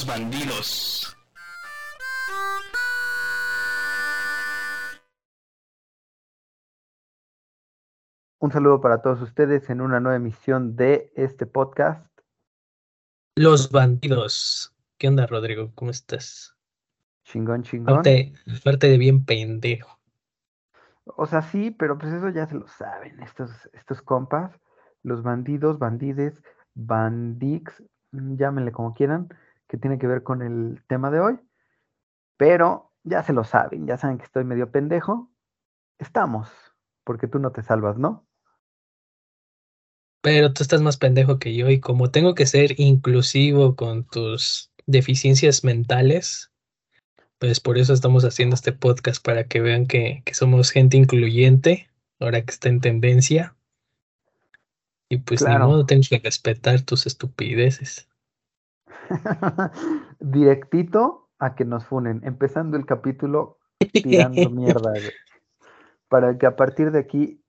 los bandidos. Un saludo para todos ustedes en una nueva emisión de este podcast. Los bandidos. ¿Qué onda, Rodrigo? ¿Cómo estás? Chingón, chingón. Aparte de bien pendejo. O sea, sí, pero pues eso ya se lo saben, estos, estos compas, los bandidos, bandides, bandix, llámenle como quieran, que tiene que ver con el tema de hoy. Pero ya se lo saben, ya saben que estoy medio pendejo. Estamos, porque tú no te salvas, ¿no? Pero tú estás más pendejo que yo y como tengo que ser inclusivo con tus deficiencias mentales, pues por eso estamos haciendo este podcast para que vean que, que somos gente incluyente, ahora que está en tendencia. Y pues Claro. ni modo, tengo que respetar tus estupideces. Directito a que nos funen, empezando el capítulo tirando mierda, güey. Para que a partir de aquí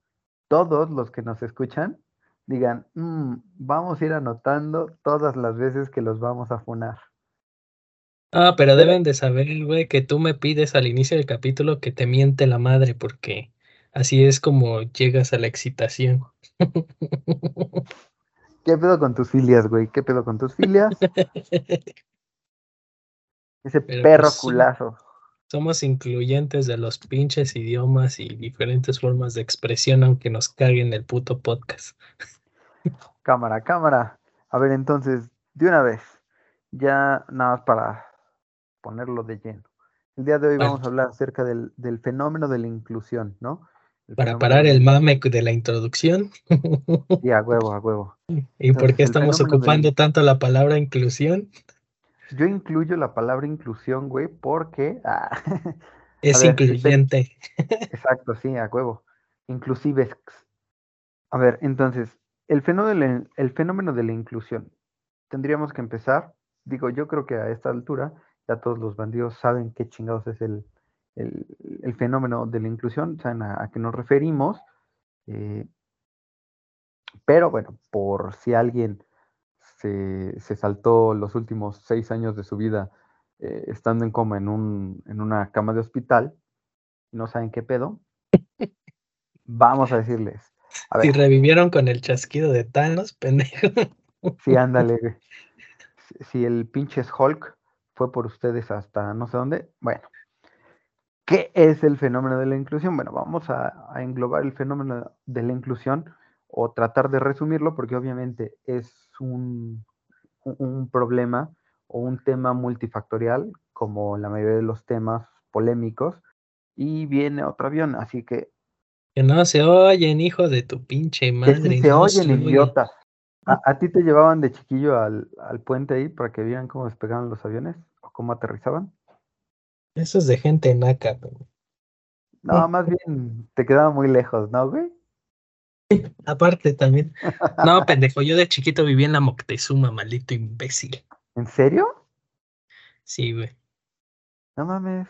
todos los que nos escuchan digan, "Mm, vamos a ir anotando todas las veces que los vamos a funar. Ah, pero deben de saber, güey, que tú me pides al inicio del capítulo que te miente la madre, porque así es como llegas a la excitación. ¿Qué pedo con tus filias, güey? ¿Qué pedo con tus filias? Ese Pero, perro pues, culazo. Somos incluyentes de los pinches idiomas y diferentes formas de expresión, aunque nos caguen el puto podcast. Cámara, cámara. A ver, entonces, de una vez, ya nada más para ponerlo de lleno. El día de hoy Vale. vamos a hablar acerca del, del fenómeno de la inclusión, ¿no? Para parar el mame de la introducción. Sí, a huevo, a huevo. ¿Y por qué estamos ocupando tanto la palabra inclusión? Yo incluyo la palabra inclusión, güey, porque... ah, Es ver, incluyente. Exacto, sí, a huevo. Inclusive. A ver, entonces, el fenómeno, de la, el fenómeno de la inclusión. Tendríamos que empezar, digo, yo creo que a esta altura ya todos los bandidos saben qué chingados es el, el, el fenómeno de la inclusión, saben a, a qué nos referimos. eh, pero bueno, por si alguien se, se saltó los últimos seis años de su vida eh, estando en coma en, un, en una cama de hospital, no saben qué pedo, vamos a decirles. A Si revivieron con el chasquido de Thanos, pendejo. sí, ándale. Si el pinche Hulk fue por ustedes hasta no sé dónde, bueno. ¿Qué es el fenómeno de la inclusión? Bueno, vamos a, a englobar el fenómeno de la inclusión o tratar de resumirlo porque obviamente es un, un- problema o un tema multifactorial como la mayoría de los temas polémicos y viene otro avión, así que Que no se oyen, hijo de tu pinche Que madre. sí se no oyen, oyen. idiotas. ¿A, a ti te llevaban de chiquillo al, al puente ahí para que vieran cómo despegaban los aviones o cómo aterrizaban? Eso es de gente naca, güey. No, más bien te quedaba muy lejos, ¿no, güey? Aparte también. No, pendejo, yo de chiquito viví en la Moctezuma, maldito imbécil. ¿En serio? Sí, güey. No mames.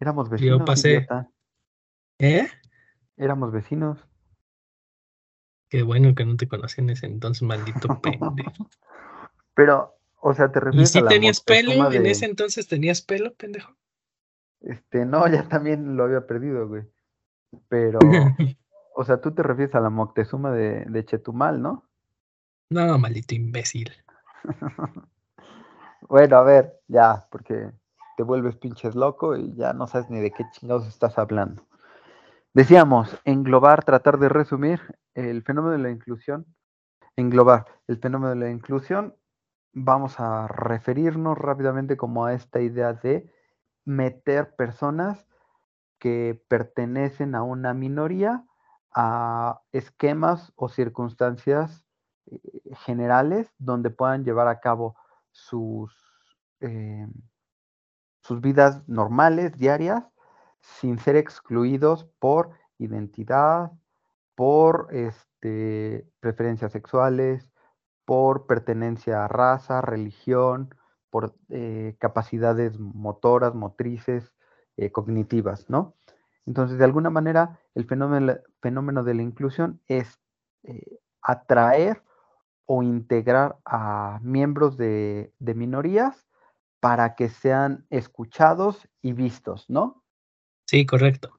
Éramos vecinos, pasé. idiota. ¿Eh? Éramos vecinos. Qué bueno que no te conocí en ese entonces, maldito pendejo. Pero, o sea, te ¿Y refieres si a la tenías pelo? ¿En ese entonces tenías pelo, pendejo? Este, no, ya también lo había perdido, güey. Pero, o sea, tú te refieres a la Moctezuma de, de Chetumal, ¿no? no, maldito imbécil. Bueno, a ver, ya, porque te vuelves pinches loco y ya no sabes ni de qué chingados estás hablando. Decíamos, englobar, tratar de resumir el fenómeno de la inclusión. Englobar el fenómeno de la inclusión, vamos a referirnos rápidamente como a esta idea de meter personas que pertenecen a una minoría a esquemas o circunstancias eh, generales donde puedan llevar a cabo sus, eh, sus vidas normales, diarias, sin ser excluidos por identidad, por este, preferencias sexuales, por pertenencia a raza, religión, por eh, capacidades motoras, motrices, eh, cognitivas, ¿no? Entonces, de alguna manera, el fenómeno, fenómeno de la inclusión es eh, atraer o integrar a miembros de, de minorías para que sean escuchados y vistos, ¿no? Sí, correcto.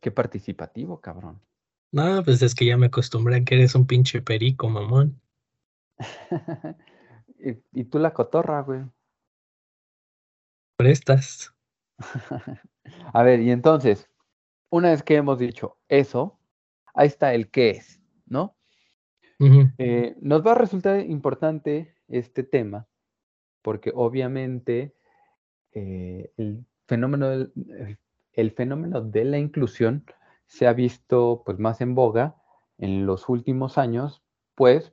Qué participativo, cabrón. No, pues es que ya me acostumbré a que eres un pinche perico, mamón. y, y, tú la cotorra, güey. Prestas. a ver, y entonces, una vez que hemos dicho eso, ahí está el qué es, ¿no? Eh, nos va a resultar importante este tema porque obviamente eh, el, fenómeno del, el, fenómeno de la inclusión se ha visto pues más en boga en los últimos años, pues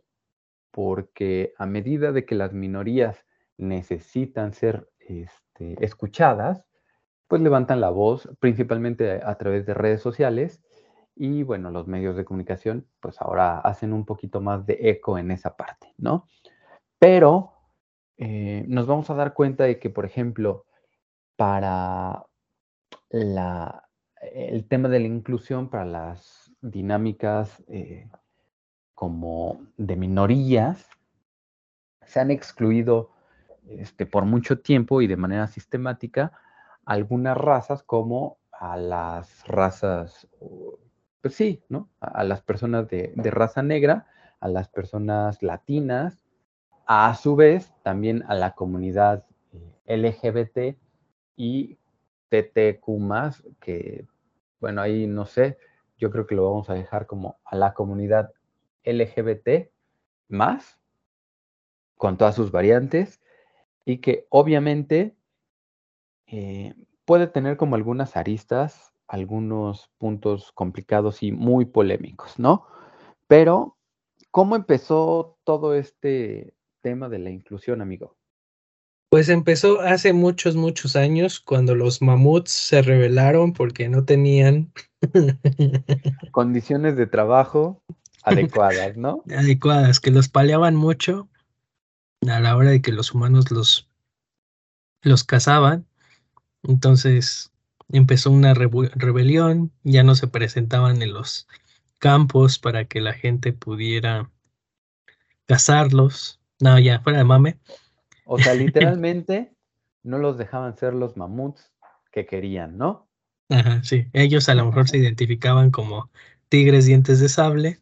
porque a medida de que las minorías necesitan ser este, escuchadas, pues levantan la voz principalmente a través de redes sociales y bueno, los medios de comunicación pues ahora hacen un poquito más de eco en esa parte, ¿no? Pero eh, nos vamos a dar cuenta de que, por ejemplo, para la, el tema de la inclusión, para las dinámicas eh, como de minorías, se han excluido este, por mucho tiempo y de manera sistemática algunas razas como a las razas pues sí, ¿no? A, las personas de, raza negra, a las personas latinas, a su vez también a la comunidad eh, LGBT y TTQ que, bueno, ahí no sé, yo creo que lo vamos a dejar como a la comunidad LGBT más, con todas sus variantes, y que obviamente eh, puede tener como algunas aristas algunos puntos complicados y muy polémicos, ¿no? Pero, ¿cómo empezó todo este tema de la inclusión, amigo? Pues empezó hace muchos, muchos años, cuando los mamuts se rebelaron porque no tenían condiciones de trabajo adecuadas, ¿no? Adecuadas, que los paleaban mucho a la hora de que los humanos los, los cazaban. Entonces, empezó una rebelión, ya no se presentaban en los campos para que la gente pudiera cazarlos. No, ya, fuera de mame. O sea, literalmente no los dejaban ser los mamuts que querían, ¿no? Ajá, sí. Ellos a lo mejor se identificaban como tigres dientes de sable,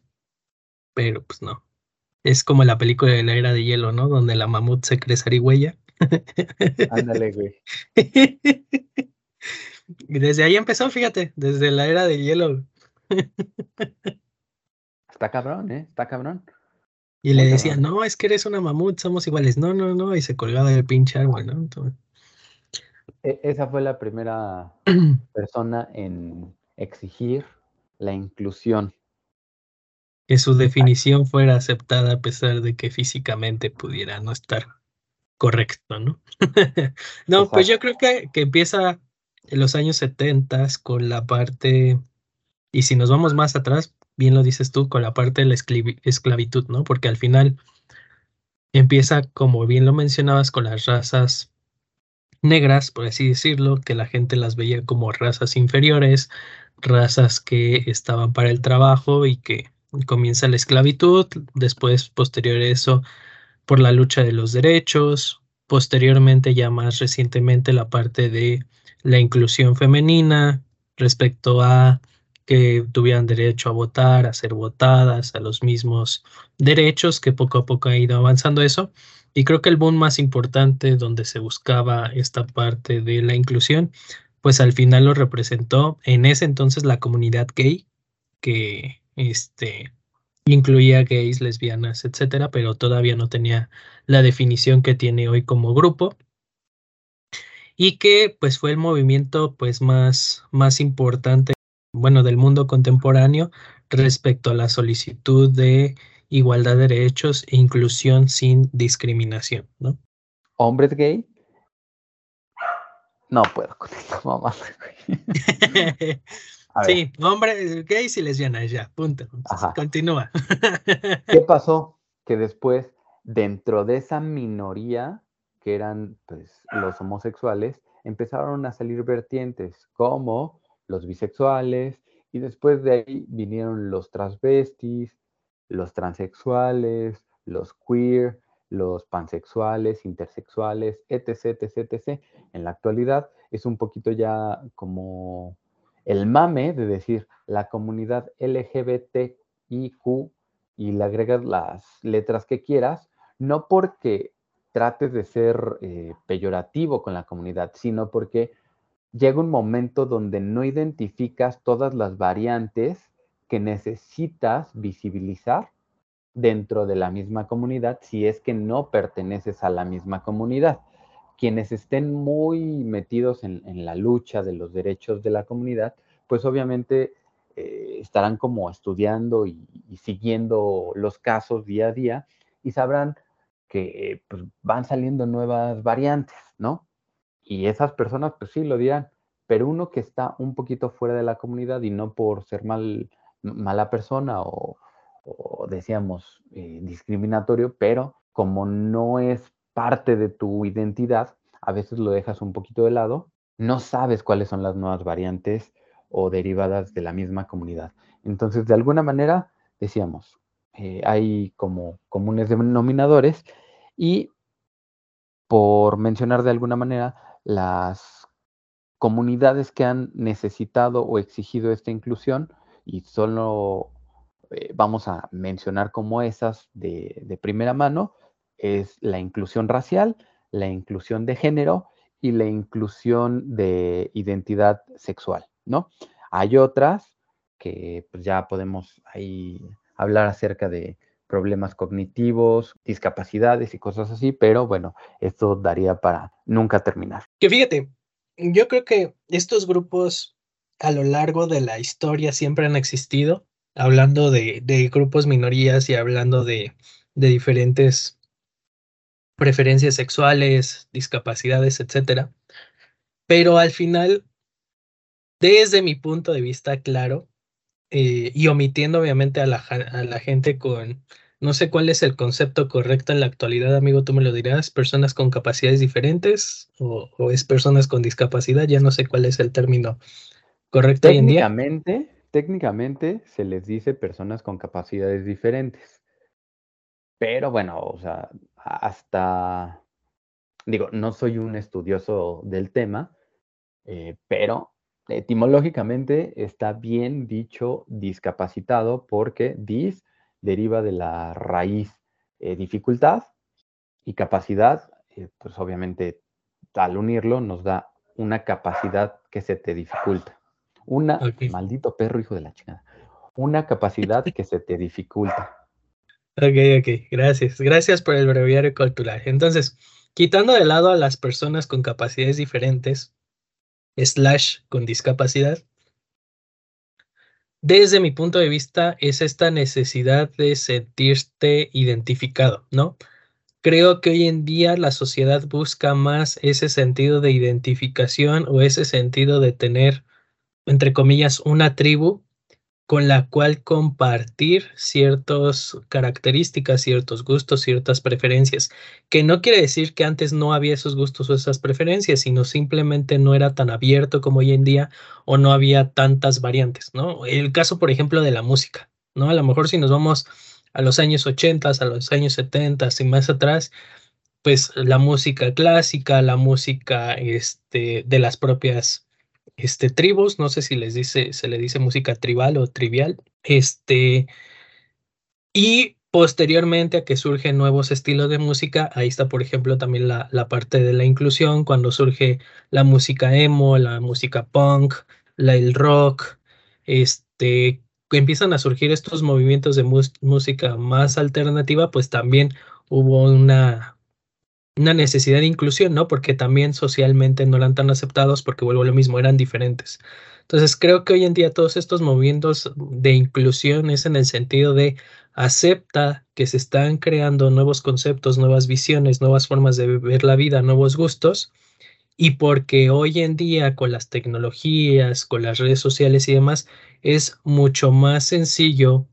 pero pues no. Es como la película de la era de hielo, ¿no? Donde la mamut se cree zarigüeya. Ándale, güey. Y desde ahí empezó, fíjate, desde la era de hielo. Está cabrón, ¿eh? Está cabrón. Y le decía, no, es que eres una mamut, somos iguales. No, no, no. Y se colgaba del pinche árbol, ¿no? E, esa fue la primera persona en exigir la inclusión. Que su definición fuera aceptada a pesar de que físicamente pudiera no estar correcto, ¿no? no, pues yo creo que, que empieza en los años 70 con la parte, y si nos vamos más atrás, bien lo dices tú, con la parte de la esclavitud, ¿no? Porque al final empieza, como bien lo mencionabas, con las razas negras, por así decirlo, que la gente las veía como razas inferiores, razas que estaban para el trabajo y que comienza la esclavitud, después, posterior a eso, por la lucha de los derechos, posteriormente, ya más recientemente, la parte de la inclusión femenina respecto a que tuvieran derecho a votar, a ser votadas, a los mismos derechos que poco a poco ha ido avanzando eso. Y creo que el boom más importante donde se buscaba esta parte de la inclusión, pues al final lo representó en ese entonces la comunidad gay, que este, incluía gays, lesbianas, etcétera, pero todavía no tenía la definición que tiene hoy como grupo y que pues fue el movimiento pues más, más importante, bueno, del mundo contemporáneo respecto a la solicitud de igualdad de derechos e inclusión sin discriminación, ¿no? ¿Hombres gay? No puedo con esto, mamá. sí, hombres gays y lesbianas, ya, punto. Continúa. ¿Qué pasó? Que después, dentro de esa minoría, que eran pues, los homosexuales, empezaron a salir vertientes como los bisexuales y después de ahí vinieron los transvestis, los transexuales, los queer los pansexuales, intersexuales, etc., etc., etc. En la actualidad es un poquito ya como el mame de decir la comunidad LGBTIQ y le agregas las letras que quieras, no porque trates de ser eh, peyorativo con la comunidad, sino porque llega un momento donde no identificas todas las variantes que necesitas visibilizar dentro de la misma comunidad si es que no perteneces a la misma comunidad. Quienes estén muy metidos en, la lucha de los derechos de la comunidad, pues obviamente eh, estarán como estudiando y, siguiendo los casos día a día y sabrán que pues, van saliendo nuevas variantes, ¿no? Y esas personas, pues sí, lo dirán, pero uno que está un poquito fuera de la comunidad y no por ser mal, mala persona o, decíamos eh, discriminatorio, pero como no es parte de tu identidad, a veces lo dejas un poquito de lado, no sabes cuáles son las nuevas variantes o derivadas de la misma comunidad. Entonces, de alguna manera, decíamos, eh, hay como comunes denominadores y por mencionar de alguna manera, las comunidades que han necesitado o exigido esta inclusión, y solo eh, vamos a mencionar como esas de, primera mano, es la inclusión racial, la inclusión de género y la inclusión de identidad sexual, ¿no? Hay otras que pues, ya podemos ahí hablar acerca de problemas cognitivos, discapacidades y cosas así, pero bueno, esto daría para nunca terminar. Que fíjate, yo creo que estos grupos a lo largo de la historia siempre han existido, hablando de, grupos minorías y hablando de, de diferentes preferencias sexuales, discapacidades, etcétera. Pero al final, desde mi punto de vista, claro, eh, y omitiendo obviamente a la, a la gente con, no sé cuál es el concepto correcto en la actualidad, amigo, tú me lo dirás, personas con capacidades diferentes o, es personas con discapacidad, ya no sé cuál es el término correcto hoy en día. Técnicamente se les dice personas con capacidades diferentes. Pero bueno, o sea, hasta, digo, no soy un estudioso del tema, eh, pero etimológicamente está bien dicho discapacitado porque dis deriva de la raíz eh, dificultad y capacidad, eh, pues obviamente al unirlo nos da una capacidad que se te dificulta. Una, maldito perro hijo de la chingada, una capacidad que se te dificulta. Ok, ok, gracias. Gracias por el breviario cultural. Entonces, quitando de lado a las personas con capacidades diferentes, slash con discapacidad, desde mi punto de vista es esta necesidad de sentirte identificado, ¿no? Creo que hoy en día la sociedad busca más ese sentido de identificación o ese sentido de tener, entre comillas, una tribu con la cual compartir ciertas características, ciertos gustos, ciertas preferencias, que no quiere decir que antes no había esos gustos o esas preferencias, sino simplemente no era tan abierto como hoy en día o no había tantas variantes, ¿no? El caso, por ejemplo, de la música, ¿no? A lo mejor si nos vamos a los años 80, a los años 70 y más atrás, pues la música clásica, la música este, de las propias este, tribus, no sé si les dice, se le dice música tribal o trivial, este, y posteriormente a que surgen nuevos estilos de música, ahí está, por ejemplo, también la, la parte de la inclusión, cuando surge la música emo, la música punk, la, el rock, este, empiezan a surgir estos movimientos de música más alternativa, pues también hubo una, una necesidad de inclusión, ¿no? Porque también socialmente no eran tan aceptados porque vuelvo a lo mismo, eran diferentes. Entonces creo que hoy en día todos estos movimientos de inclusión es en el sentido de acepta que se están creando nuevos conceptos, nuevas visiones, nuevas formas de ver la vida, nuevos gustos. Y porque hoy en día con las tecnologías, con las redes sociales y demás, es mucho más sencillo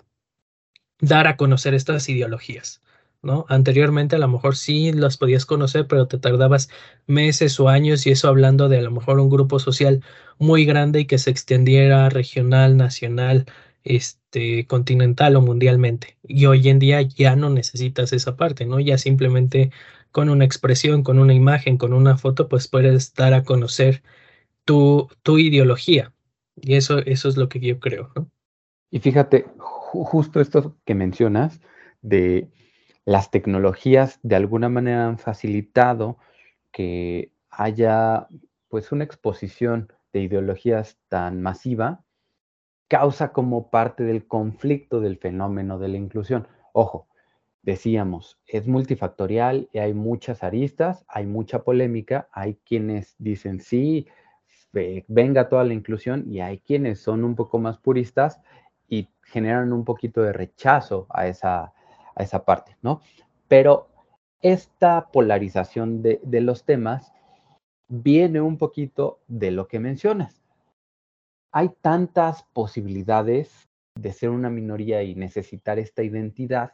dar a conocer estas ideologías. ¿No? Anteriormente a lo mejor sí las podías conocer, pero te tardabas meses o años y eso hablando de a lo mejor un grupo social muy grande y que se extendiera regional, nacional, este, continental o mundialmente. Y hoy en día ya no necesitas esa parte, ¿no? Ya simplemente con una expresión, con una imagen, con una foto, pues puedes dar a conocer tu, tu ideología. Y eso, eso es lo que yo creo. Y fíjate, justo esto que mencionas de las tecnologías de alguna manera han facilitado que haya pues una exposición de ideologías tan masiva causa como parte del conflicto del fenómeno de la inclusión. Ojo, decíamos, es multifactorial y hay muchas aristas, hay mucha polémica, hay quienes dicen sí, venga toda la inclusión y hay quienes son un poco más puristas y generan un poquito de rechazo a esa, a esa parte, ¿no? Pero esta polarización de, de los temas viene un poquito de lo que mencionas hay tantas posibilidades de ser una minoría y necesitar esta identidad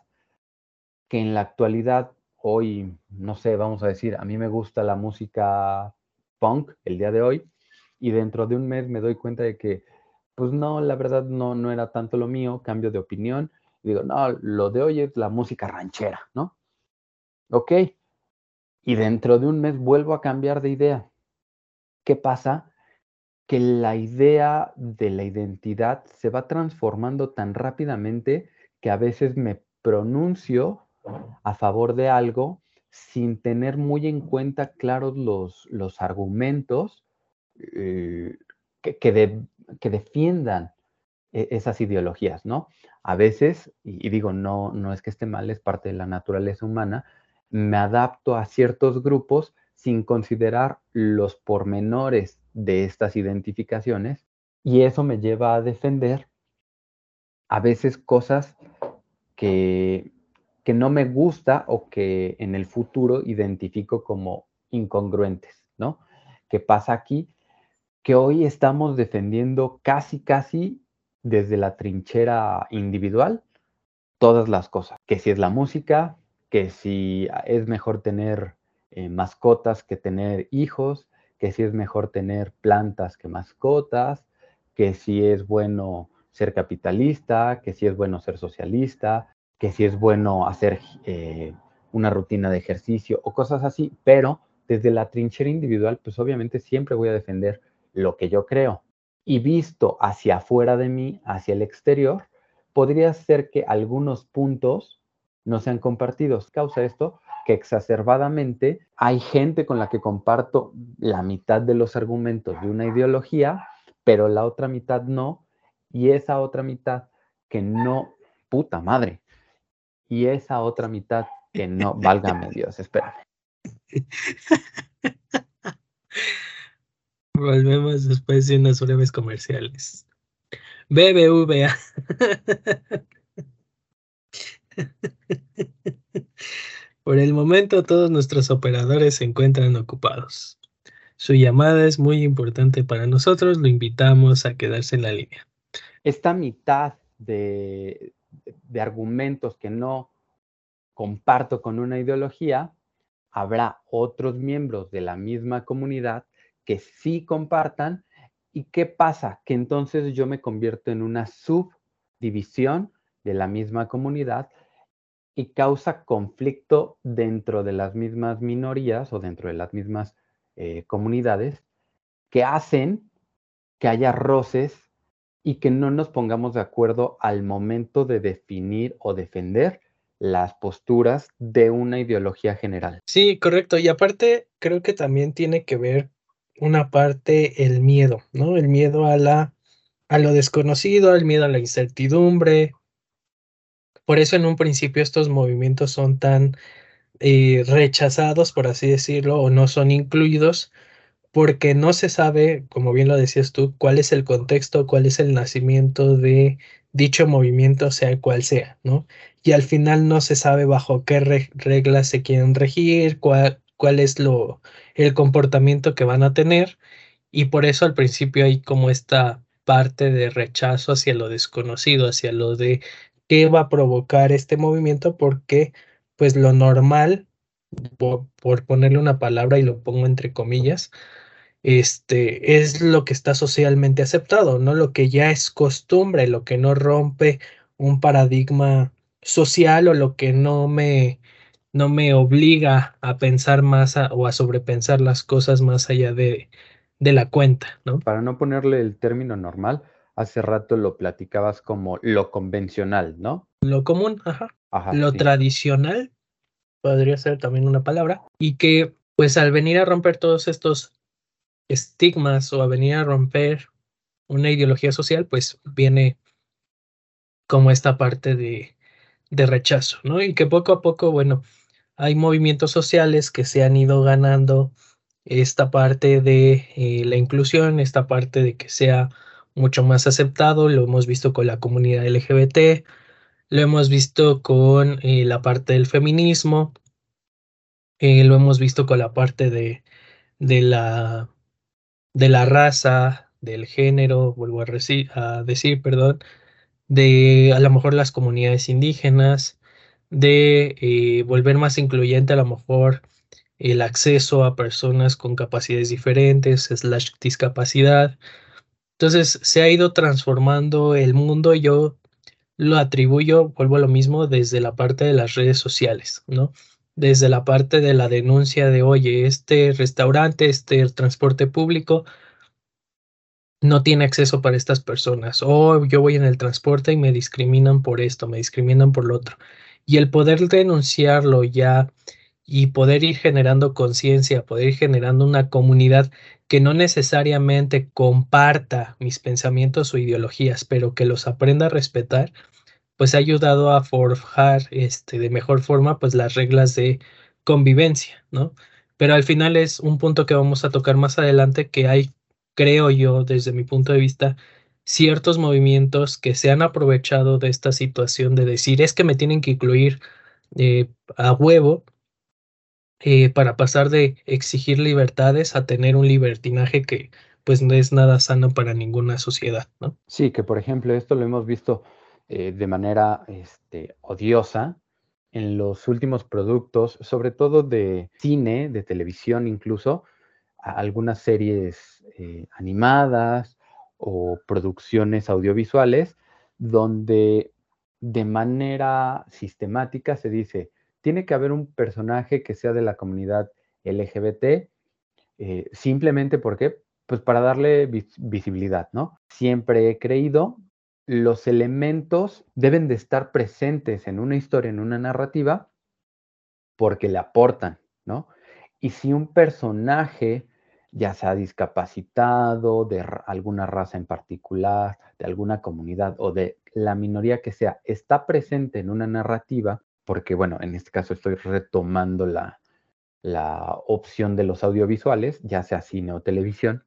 que en la actualidad, hoy, no sé, vamos a decir, a mí me gusta la música punk el día de hoy y dentro de un mes me doy cuenta de que, pues no, la verdad no, no era tanto lo mío, cambio de opinión, digo, no, lo de hoy es la música ranchera, ¿no? Ok, y dentro de un mes vuelvo a cambiar de idea. ¿Qué pasa? que la idea de la identidad se va transformando tan rápidamente que a veces me pronuncio a favor de algo sin tener muy en cuenta claros los, los argumentos eh, que, que, defiendan e, esas ideologías, ¿no? A veces, y, digo, no, no es que esté mal, es parte de la naturaleza humana, me adapto a ciertos grupos sin considerar los pormenores de estas identificaciones y eso me lleva a defender a veces cosas que, que no me gusta o que en el futuro identifico como incongruentes, ¿no? ¿Qué pasa aquí? Que hoy estamos defendiendo casi, casi desde la trinchera individual todas las cosas, que si es la música, que si es mejor tener eh, mascotas que tener hijos, que si es mejor tener plantas que mascotas, que si es bueno ser capitalista, que si es bueno ser socialista, que si es bueno hacer eh, una rutina de ejercicio o cosas así, pero desde la trinchera individual, pues obviamente siempre voy a defender lo que yo creo. Y visto hacia afuera de mí, hacia el exterior, podría ser que algunos puntos no sean compartidos. ¿Causa esto? que exacerbadamente hay gente con la que comparto la mitad de los argumentos de una ideología, pero la otra mitad no, y esa otra mitad que no, puta madre, y esa otra mitad que no, válgame Dios, espérame. Volvemos después de unas breves comerciales. BBVA. Por el momento todos nuestros operadores se encuentran ocupados. Su llamada es muy importante para nosotros, lo invitamos a quedarse en la línea. Esta mitad de, argumentos que no comparto con una ideología, habrá otros miembros de la misma comunidad que sí compartan. ¿Y qué pasa? Que entonces yo me convierto en una subdivisión de la misma comunidad y causa conflicto dentro de las mismas minorías o dentro de las mismas eh, comunidades que hacen que haya roces y que no nos pongamos de acuerdo al momento de definir o defender las posturas de una ideología general. Sí, correcto. Y aparte, creo que también tiene que ver una parte el miedo, ¿no? El miedo a la a lo desconocido, el miedo a la incertidumbre, por eso en un principio estos movimientos son tan eh, rechazados, por así decirlo, o no son incluidos, porque no se sabe, como bien lo decías tú, cuál es el contexto, cuál es el nacimiento de dicho movimiento, sea cual sea, ¿no? Y al final no se sabe bajo qué reglas se quieren regir, cuál, cuál es lo, el comportamiento que van a tener, y por eso al principio hay como esta parte de rechazo hacia lo desconocido, hacia lo de qué va a provocar este movimiento porque pues lo normal, por, ponerle una palabra y lo pongo entre comillas, este, es lo que está socialmente aceptado, no lo que ya es costumbre, lo que no rompe un paradigma social o lo que no me, no me obliga a pensar más o a sobrepensar las cosas más allá de, de la cuenta, ¿no? Para no ponerle el término normal, hace rato lo platicabas como lo convencional, ¿no? Lo común, ajá. lo tradicional podría ser también una palabra. Y que, pues, al venir a romper todos estos estigmas o a venir a romper una ideología social, pues viene como esta parte de, de rechazo, ¿no? Y que poco a poco, bueno, hay movimientos sociales que se han ido ganando esta parte de eh, la inclusión, esta parte de que sea mucho más aceptado, lo hemos visto con la comunidad LGBT, lo hemos visto con eh, la parte del feminismo, eh, lo hemos visto con la parte de, de la de la raza, del género, vuelvo a, a decir, perdón, de a lo mejor las comunidades indígenas, de eh, volver más incluyente a lo mejor el acceso a personas con capacidades diferentes, slash discapacidad. Entonces se ha ido transformando el mundo. Yo lo atribuyo, vuelvo a lo mismo, desde la parte de las redes sociales, ¿no? desde la parte de la denuncia de, oye, este restaurante, este transporte público no tiene acceso para estas personas, o yo voy en el transporte y me discriminan por esto, me discriminan por lo otro. Y el poder denunciarlo ya y poder ir generando conciencia, poder ir generando una comunidad que no necesariamente comparta mis pensamientos o ideologías, pero que los aprenda a respetar, pues ha ayudado a forjar este, de mejor forma pues las reglas de convivencia, ¿no? Pero al final es un punto que vamos a tocar más adelante que hay, creo yo, desde mi punto de vista, ciertos movimientos que se han aprovechado de esta situación de decir es que me tienen que incluir eh, a huevo eh, para pasar de exigir libertades a tener un libertinaje que pues no es nada sano para ninguna sociedad, ¿no? Sí, que por ejemplo esto lo hemos visto eh, de manera este, odiosa en los últimos productos, sobre todo de cine, de televisión incluso, algunas series animadas o producciones audiovisuales, donde de manera sistemática se dice, tiene que haber un personaje que sea de la comunidad LGBT, eh, simplemente porque, pues para darle visibilidad, ¿no? Siempre he creído los elementos deben de estar presentes en una historia, en una narrativa, porque le aportan, ¿no? Y si un personaje, ya sea discapacitado, de alguna raza en particular, de alguna comunidad o de la minoría que sea, está presente en una narrativa, porque bueno, en este caso estoy retomando la, la opción de los audiovisuales, ya sea cine o televisión,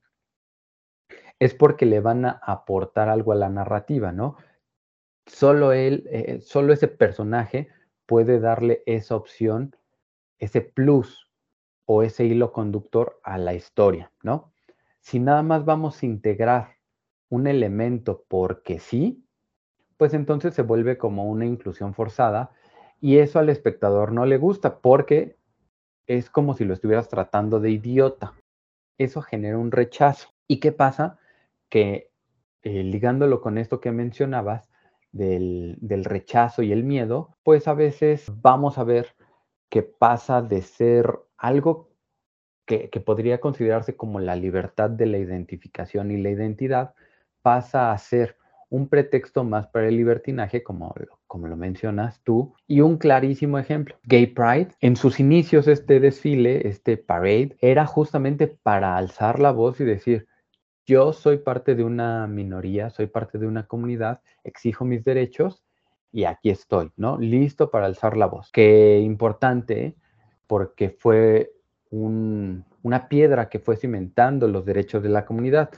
es porque le van a aportar algo a la narrativa, ¿no? Solo él, eh, solo ese personaje puede darle esa opción, ese plus o ese hilo conductor a la historia, ¿no? Si nada más vamos a integrar un elemento porque sí, pues entonces se vuelve como una inclusión forzada y eso al espectador no le gusta porque es como si lo estuvieras tratando de idiota. Eso genera un rechazo. ¿Y qué pasa? que eh, ligándolo con esto que mencionabas del, rechazo y el miedo, pues a veces vamos a ver que pasa de ser algo que, podría considerarse como la libertad de la identificación y la identidad, pasa a ser un pretexto más para el libertinaje, como, como lo mencionas tú, y un clarísimo ejemplo, Gay Pride. En sus inicios este desfile, este parade, era justamente para alzar la voz y decir, yo soy parte de una minoría, soy parte de una comunidad, exijo mis derechos y aquí estoy, ¿no? Listo para alzar la voz. Qué importante porque fue una piedra que fue cimentando los derechos de la comunidad.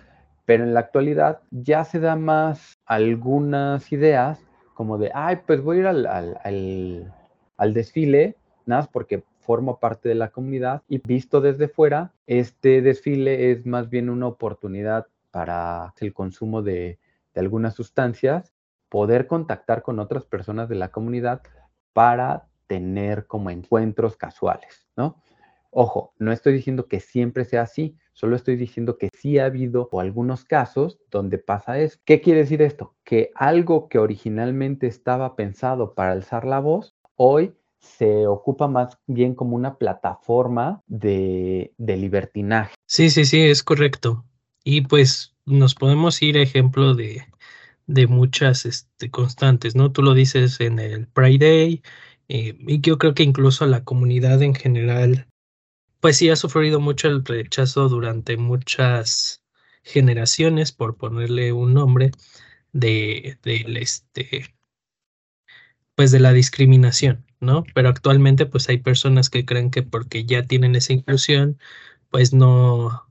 Pero en la actualidad ya se da más algunas ideas como de, ay, pues voy a ir al, desfile, nada porque formo parte de la comunidad y visto desde fuera, este desfile es más bien una oportunidad para el consumo de, algunas sustancias, poder contactar con otras personas de la comunidad para tener como encuentros casuales, ¿no? Ojo, no estoy diciendo que siempre sea así, solo estoy diciendo que sí ha habido algunos casos donde pasa eso. ¿Qué quiere decir esto? Que algo que originalmente estaba pensado para alzar la voz, hoy se ocupa más bien como una plataforma de, libertinaje. Sí, sí, sí, es correcto. Y pues nos podemos ir ejemplo de, de muchas este, constantes, ¿no? Tú lo dices en el Pride Day, eh, y yo creo que incluso la comunidad en general pues sí ha sufrido mucho el rechazo durante muchas generaciones, por ponerle un nombre, de, este, pues de la discriminación, ¿no? Pero actualmente pues hay personas que creen que porque ya tienen esa inclusión, pues no,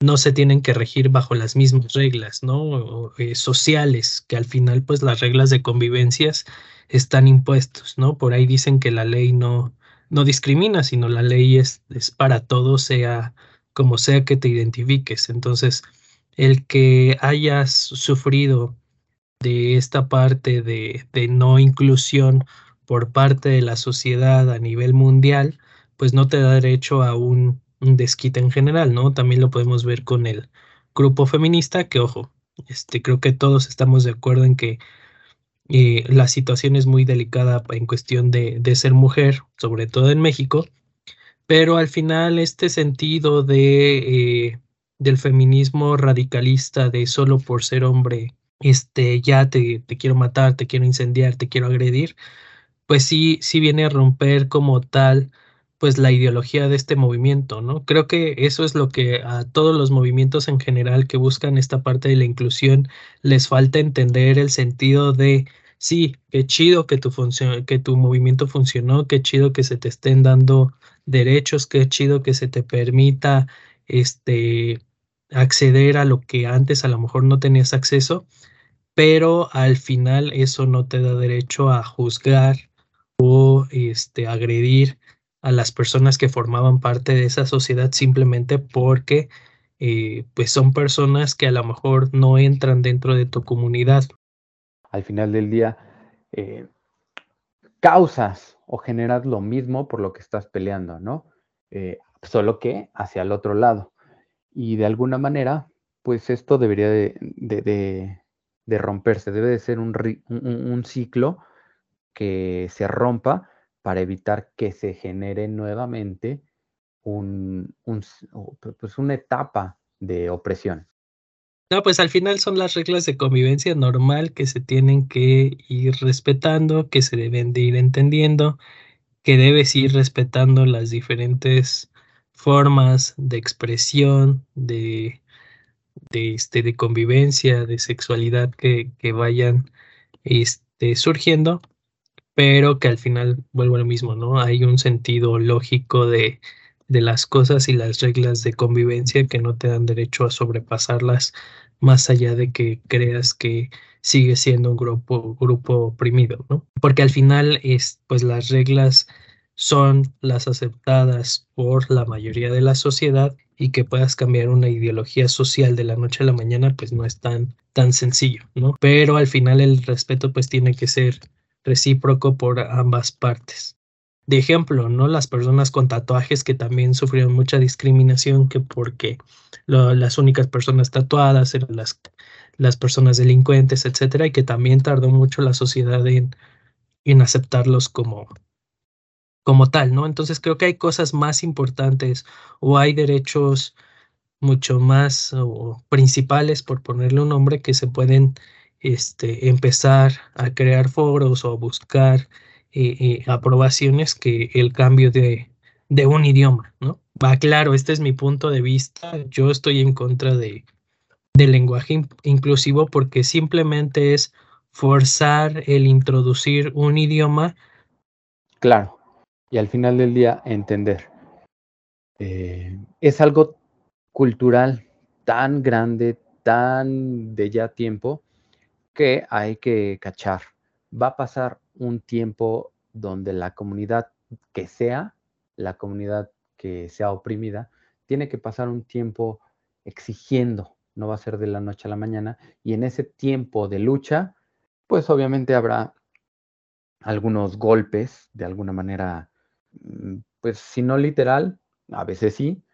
no se tienen que regir bajo las mismas reglas, ¿no? Eh, sociales, que al final pues las reglas de convivencias están impuestos, ¿no? Por ahí dicen que la ley no, no discrimina, sino la ley es, es para todos, sea como sea que te identifiques. Entonces, el que hayas sufrido de esta parte de, de, no inclusión por parte de la sociedad a nivel mundial, pues no te da derecho a un, un, desquite en general, ¿no? También lo podemos ver con el grupo feminista, que ojo, este, creo que todos estamos de acuerdo en que la situación es muy delicada en cuestión de, ser mujer, sobre todo en México, pero al final este sentido de, eh, del feminismo radicalista de solo por ser hombre, este, ya te, te, quiero matar, te quiero incendiar, te quiero agredir, pues sí, sí viene a romper como tal pues la ideología de este movimiento, ¿no? Creo que eso es lo que a todos los movimientos en general que buscan esta parte de la inclusión les falta entender el sentido de sí, qué chido que tu que tu movimiento funcionó, qué chido que se te estén dando derechos, qué chido que se te permita este acceder a lo que antes a lo mejor no tenías acceso, pero al final eso no te da derecho a juzgar o este agredir a las personas que formaban parte de esa sociedad simplemente porque eh, pues son personas que a lo mejor no entran dentro de tu comunidad. Al final del día, eh, causas o generas lo mismo por lo que estás peleando, ¿no? Eh, solo que hacia el otro lado. Y de alguna manera, pues esto debería de, romperse, debe de ser un, un ciclo que se rompa para evitar que se genere nuevamente un, pues una etapa de opresión. No, pues al final son las reglas de convivencia normal que se tienen que ir respetando, que se deben de ir entendiendo, que debes ir respetando las diferentes formas de expresión, de, este, de convivencia, de sexualidad que, que vayan este, surgiendo pero que al final vuelvo a lo mismo, ¿no? Hay un sentido lógico de, de las cosas y las reglas de convivencia que no te dan derecho a sobrepasarlas más allá de que creas que sigue siendo un grupo, grupo oprimido, ¿no? Porque al final es, pues las reglas son las aceptadas por la mayoría de la sociedad y que puedas cambiar una ideología social de la noche a la mañana, pues no es tan, tan sencillo, ¿no? Pero al final el respeto pues tiene que ser recíproco por ambas partes. De ejemplo, ¿no? Las personas con tatuajes que también sufrieron mucha discriminación que porque las únicas personas tatuadas eran las, las personas delincuentes, etcétera, y que también tardó mucho la sociedad en, en aceptarlos como, como tal, ¿no? Entonces creo que hay cosas más importantes o hay derechos mucho más o principales, por ponerle un nombre, que se pueden este, empezar a crear foros o buscar eh, eh, aprobaciones que el cambio de, de, un idioma, ¿no? Va claro, este es mi punto de vista. Yo estoy en contra de, del lenguaje inclusivo porque simplemente es forzar el introducir un idioma. Claro, y al final del día entender. Eh, es algo cultural tan grande, tan de ya tiempo, que hay que cachar. Va a pasar un tiempo donde la comunidad que sea, la comunidad que sea oprimida, tiene que pasar un tiempo exigiendo, no va a ser de la noche a la mañana, y en ese tiempo de lucha, pues obviamente habrá algunos golpes, de alguna manera, mm, pues si no literal, a veces sí,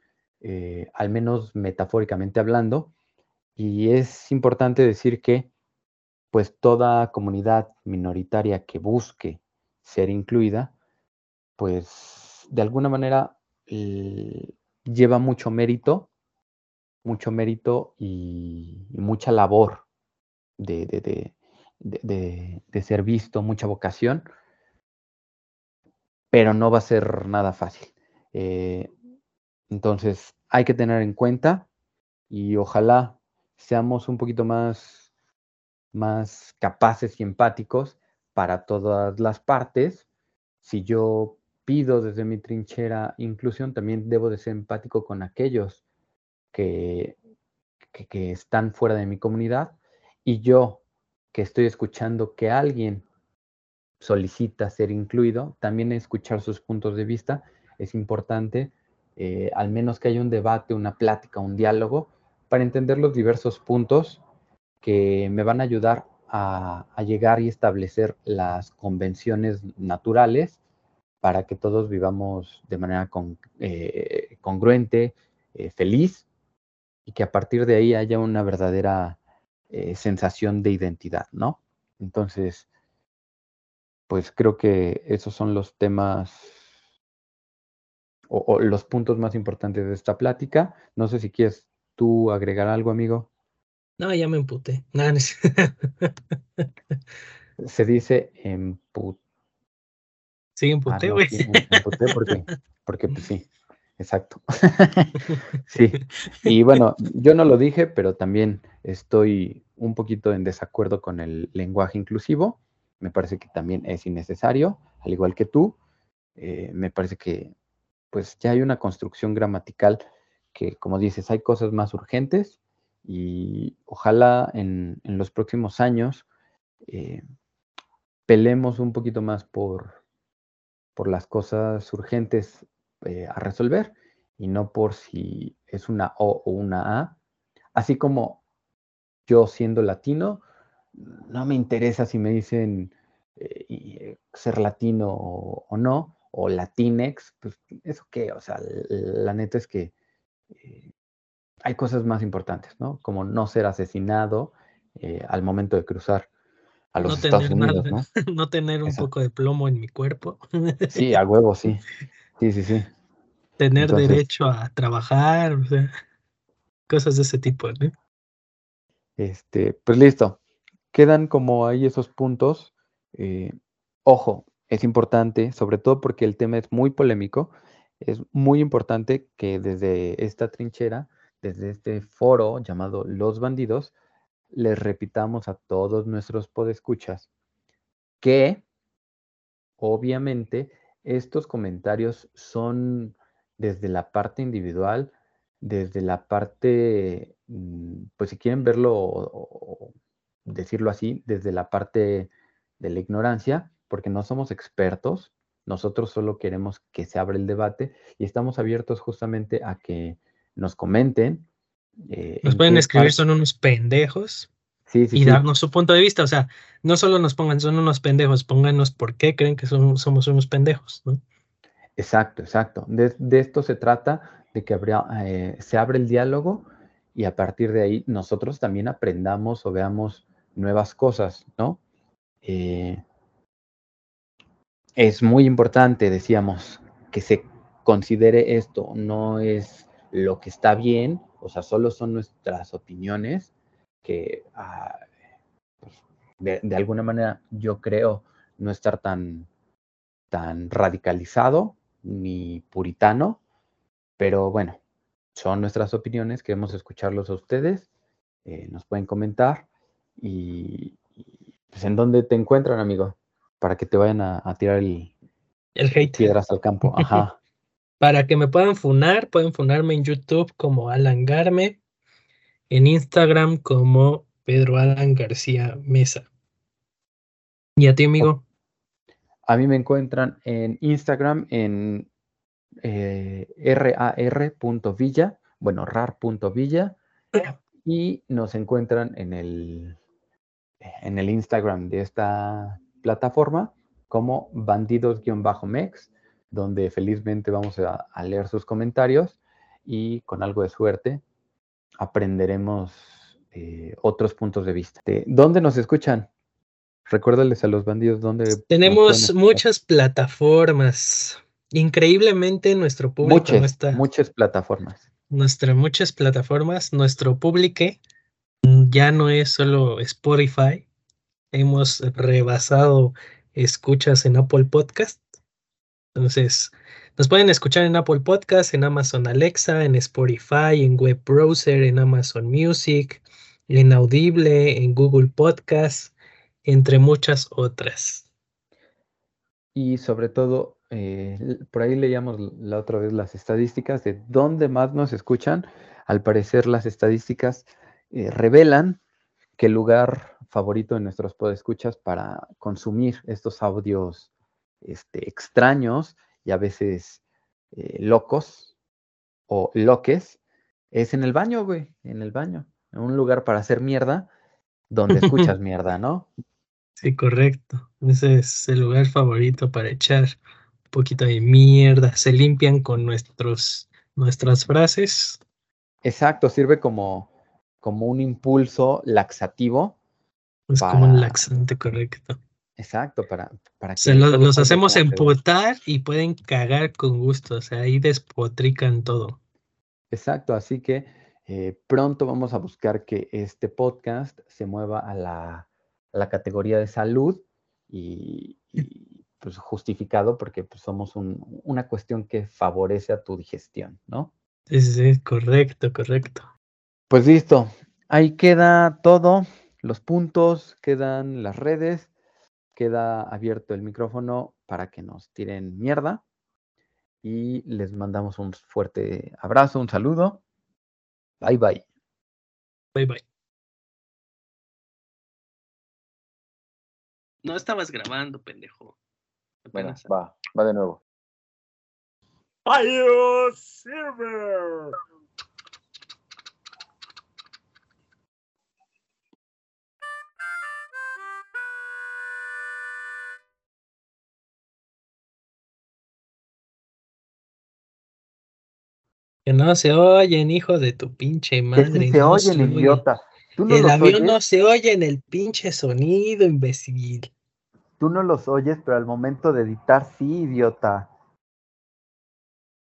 eh, al menos metafóricamente hablando, y es importante decir que pues toda comunidad minoritaria que busque ser incluida, pues de alguna manera eh, lleva mucho mérito, mucho mérito y, mucha labor de, ser visto, mucha vocación, pero no va a ser nada fácil. Eh, entonces, hay que tener en cuenta y ojalá seamos un poquito más, más capaces y empáticos para todas las partes. Si yo pido desde mi trinchera inclusión, también debo de ser empático con aquellos que, que, están fuera de mi comunidad y yo que estoy escuchando que alguien solicita ser incluido, también escuchar sus puntos de vista es importante, eh, al menos que haya un debate, una plática, un diálogo, para entender los diversos puntos que me van a ayudar a, llegar y establecer las convenciones naturales para que todos vivamos de manera eh, congruente, eh, feliz, y que a partir de ahí haya una verdadera eh, sensación de identidad, ¿no? Entonces, pues creo que esos son los temas o, los puntos más importantes de esta plática. No sé si quieres tú agregar algo, amigo. No, ya me emputé. Se dice emput. Sí, emputé, ah, güey. emputé porque, porque pues sí, exacto. sí. Y bueno, yo no lo dije, pero también estoy un poquito en desacuerdo con el lenguaje inclusivo. Me parece que también es innecesario, al igual que tú. Eh, me parece que pues ya hay una construcción gramatical que, como dices, hay cosas más urgentes y ojalá en, los próximos años eh, pelemos un poquito más por, por las cosas urgentes eh, a resolver y no por si es una O o una A. Así como yo siendo latino, no me interesa si me dicen eh, ser latino o, no, o latinex, pues eso qué, o sea, la neta es que hay cosas más importantes, ¿no? Como no ser asesinado eh, al momento de cruzar a los Estados Unidos, ¿no? no tener un poco de plomo en mi cuerpo. sí, a huevo, sí. Sí, sí, sí. Tener derecho a trabajar, o sea, cosas de ese tipo, ¿no? Este, pues listo. Quedan como ahí esos puntos. Eh, ojo, es importante, sobre todo porque el tema es muy polémico, es muy importante que desde esta trinchera desde este foro llamado Los Bandidos, les repitamos a todos nuestros podescuchas que obviamente estos comentarios son desde la parte individual, desde la parte, mm, pues si quieren verlo o, decirlo así, desde la parte de la ignorancia, porque no somos expertos, nosotros solo queremos que se abra el debate y estamos abiertos justamente a que nos comenten. Eh, nos pueden escribir, son unos pendejos. y darnos su punto de vista. O sea, no solo nos pongan, son unos pendejos, pónganos por qué creen que somos unos pendejos. ¿no? Exacto, exacto. De, esto se trata, de que eh, se abre el diálogo y a partir de ahí nosotros también aprendamos o veamos nuevas cosas, ¿no? Eh, es muy importante, decíamos, que se considere esto, no es lo que está bien, o sea, solo son nuestras opiniones que ah, pues, de, alguna manera yo creo no estar tan, tan radicalizado ni puritano, pero bueno, son nuestras opiniones, queremos escucharlos a ustedes, eh, nos pueden comentar y, pues en dónde te encuentran, amigo, para que te vayan a, tirar el, el hate. piedras al campo. Ajá. Para que me puedan funar, pueden funarme en YouTube como Alan Garme, en Instagram como Pedro Alan García Mesa. ¿Y a ti, amigo? A mí me encuentran en Instagram en eh, rar.villa, bueno, rar.villa, y nos encuentran en el, en el Instagram de esta plataforma como bandidos-mex donde felizmente vamos a, leer sus comentarios y con algo de suerte aprenderemos eh, otros puntos de vista. ¿Dónde nos escuchan? Recuérdales a los bandidos dónde. Tenemos muchas plataformas. Increíblemente nuestro público muchas, Muchas plataformas. Nuestras muchas plataformas, nuestro público ya no es solo Spotify. Hemos rebasado escuchas en Apple Podcast. Entonces, nos pueden escuchar en Apple Podcast, en Amazon Alexa, en Spotify, en Web Browser, en Amazon Music, en Audible, en Google Podcast, entre muchas otras. Y sobre todo, eh, por ahí leíamos la otra vez las estadísticas de dónde más nos escuchan. Al parecer las estadísticas eh, revelan que el lugar favorito de nuestros podescuchas para consumir estos audios este, extraños y a veces eh, locos o loques es en el baño, güey, en el baño. En un lugar para hacer mierda donde escuchas mierda, ¿no? Sí, correcto. Ese es el lugar favorito para echar un poquito de mierda. Se limpian con nuestros, nuestras frases. Exacto, sirve como, como un impulso laxativo. Es como un laxante, correcto. Exacto, para, para que. Se los hacemos emputar y pueden cagar con gusto, o sea, ahí despotrican todo. Exacto, así que eh, pronto vamos a buscar que este podcast se mueva a la, la categoría de salud y, pues justificado porque pues, somos una cuestión que favorece a tu digestión, ¿no? Sí, sí, correcto, correcto. Pues listo, ahí queda todo, los puntos, quedan las redes queda abierto el micrófono para que nos tiren mierda. Y les mandamos un fuerte abrazo, un saludo. Bye bye. Bye bye. No estabas grabando, pendejo. Bueno, va, va de nuevo. Adiós, Silver. Que no se oyen, hijo de tu pinche madre. Que se oyen, idiota. el avión no se oye en el pinche sonido, imbécil. Tú no los oyes, pero al momento de editar sí, idiota.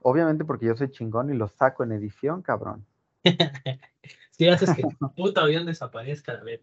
Obviamente porque yo soy chingón y los saco en edición, cabrón. si haces que tu puto avión desaparezca, a ver.